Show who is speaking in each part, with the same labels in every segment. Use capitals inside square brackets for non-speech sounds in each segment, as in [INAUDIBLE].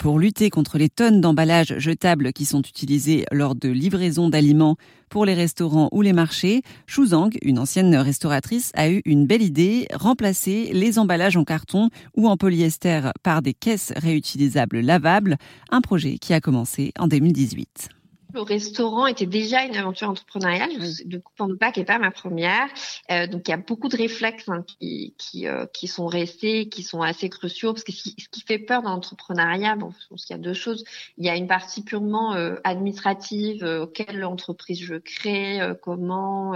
Speaker 1: Pour lutter contre les tonnes d'emballages jetables qui sont utilisés lors de livraison d'aliments pour les restaurants ou les marchés, Zhang, une ancienne restauratrice, a eu une belle idée, remplacer les emballages en carton ou en polyester par des caisses réutilisables lavables, un projet qui a commencé en 2018.
Speaker 2: Le restaurant était déjà une aventure entrepreneuriale. De coup, en bac n'est pas ma première. Euh, donc, il y a beaucoup de réflexes hein, qui, qui, euh, qui, sont restés, qui sont assez cruciaux. Parce que ce qui, fait peur dans l'entrepreneuriat, bon, je pense qu'il y a deux choses. Il y a une partie purement euh, administrative, euh, quelle entreprise je crée, euh, comment,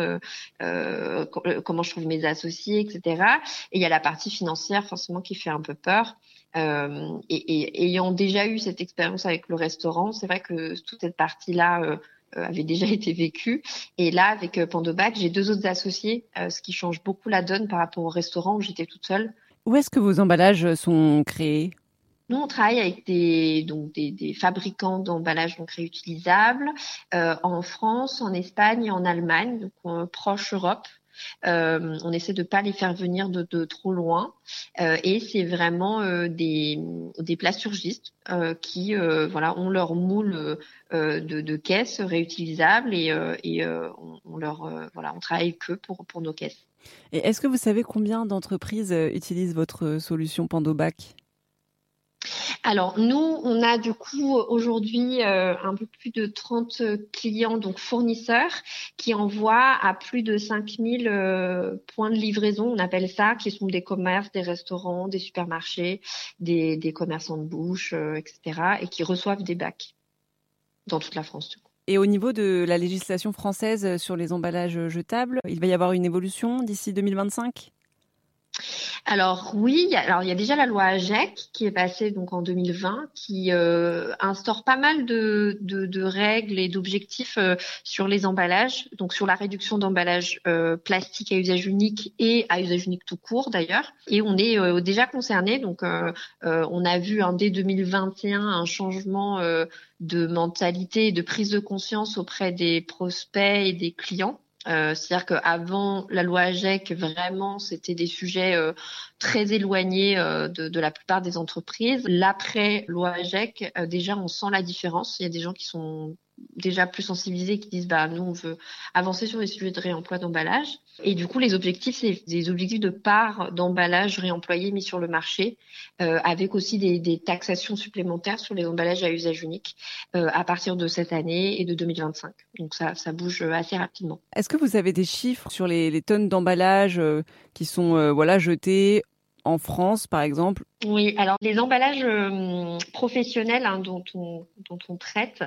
Speaker 2: comment je trouve mes associés, etc. Et il y a la partie financière, forcément, qui fait un peu peur. Euh, et, et, ayant déjà eu cette expérience avec le restaurant, c'est vrai que toute cette partie-là euh, euh, avait déjà [LAUGHS] été vécue. Et là, avec Pandobac, j'ai deux autres associés, ce qui change beaucoup la donne par rapport au restaurant où j'étais toute seule.
Speaker 1: Où est-ce que vos emballages sont créés?
Speaker 2: Nous, on travaille avec des, donc des, des fabricants d'emballages donc réutilisables euh, en France, en Espagne et en Allemagne, donc proche Europe. Euh, on essaie de pas les faire venir de, trop loin. Euh, et c'est vraiment euh, des, des plasturgistes qui voilà ont leur moule de, caisses réutilisables et, et on, leur voilà on travaille que pour pour nos caisses.
Speaker 1: Et est-ce que vous savez combien d'entreprises utilisent votre solution Pandobac?
Speaker 2: Alors nous, on a du coup aujourd'hui euh, un peu plus de 30 clients, donc fournisseurs, qui envoient à plus de 5000 euh, points de livraison, on appelle ça, qui sont des commerces, des restaurants, des supermarchés, des, commerçants de bouche, euh, etc., et qui reçoivent des bacs dans toute la France.
Speaker 1: Et au niveau de la législation française sur les emballages jetables, il va y avoir une évolution d'ici 2025
Speaker 2: alors oui, alors il y a déjà la loi AGEC qui est passée donc en 2020, qui euh, instaure pas mal de, règles et d'objectifs euh, sur les emballages, donc sur la réduction d'emballages euh, plastique à usage unique et à usage unique tout court d'ailleurs. Et on est déjà concerné, donc on a vu hein, dès 2021 un changement de mentalité et de prise de conscience auprès des prospects et des clients. Euh, C'est-à-dire qu'avant la loi AGEC, vraiment, c'était des sujets euh, très éloignés euh, de, de, la plupart des entreprises. L'après loi AGEC, euh, déjà, on sent la différence. Il y a des gens qui sont déjà plus sensibilisés qui disent bah nous on veut avancer sur les sujets de réemploi d'emballage et du coup les objectifs c'est des objectifs de part d'emballage réemployé mis sur le marché euh, avec aussi des, taxations supplémentaires sur les emballages à usage unique euh, à partir de cette année et de 2025 donc ça ça bouge assez rapidement.
Speaker 1: Est-ce que vous avez des chiffres sur les, tonnes d'emballage euh, qui sont euh, voilà jetés en France, par exemple
Speaker 2: Oui, alors les emballages euh, professionnels hein, dont, on, dont on traite,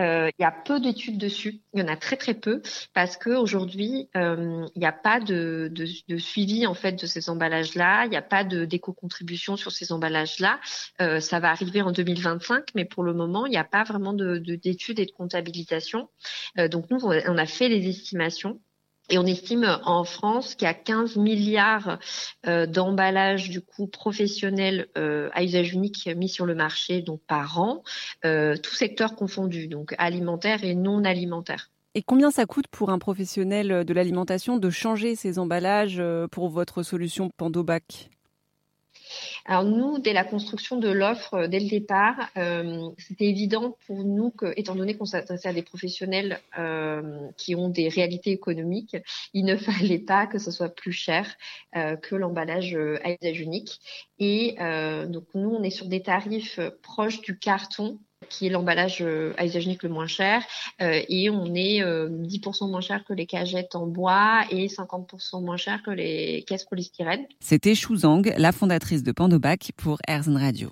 Speaker 2: euh, il y a peu d'études dessus. Il y en a très très peu parce que aujourd'hui, euh, il n'y a pas de, de, de, suivi en fait de ces emballages-là. Il n'y a pas d'éco-contribution sur ces emballages-là. ça va arriver en 2025, mais pour le moment, il n'y a pas vraiment de d'études et de comptabilisation. donc nous, on a fait des estimations. Et on estime en France qu'il y a 15 milliards euh, d'emballages du coup professionnels euh, à usage unique mis sur le marché donc par an, euh, tout secteur confondu, donc alimentaire et non alimentaire.
Speaker 1: Et combien ça coûte pour un professionnel de l'alimentation de changer ses emballages pour votre solution Pandobac?
Speaker 2: Alors nous, dès la construction de l'offre, euh, dès le départ, euh, c'était évident pour nous que, étant donné qu'on s'adressait à des professionnels euh, qui ont des réalités économiques, il ne [LAUGHS] fallait pas que ce soit plus cher que l'emballage à usage unique. Et donc nous, on est sur des tarifs proches du carton qui est l'emballage euh, le moins cher. Euh, et on est 10% euh, moins cher que les cagettes en bois et 50% moins cher que les caisses polystyrène.
Speaker 1: C'était Shu Zhang, la fondatrice de Pandobac pour Airzone Radio.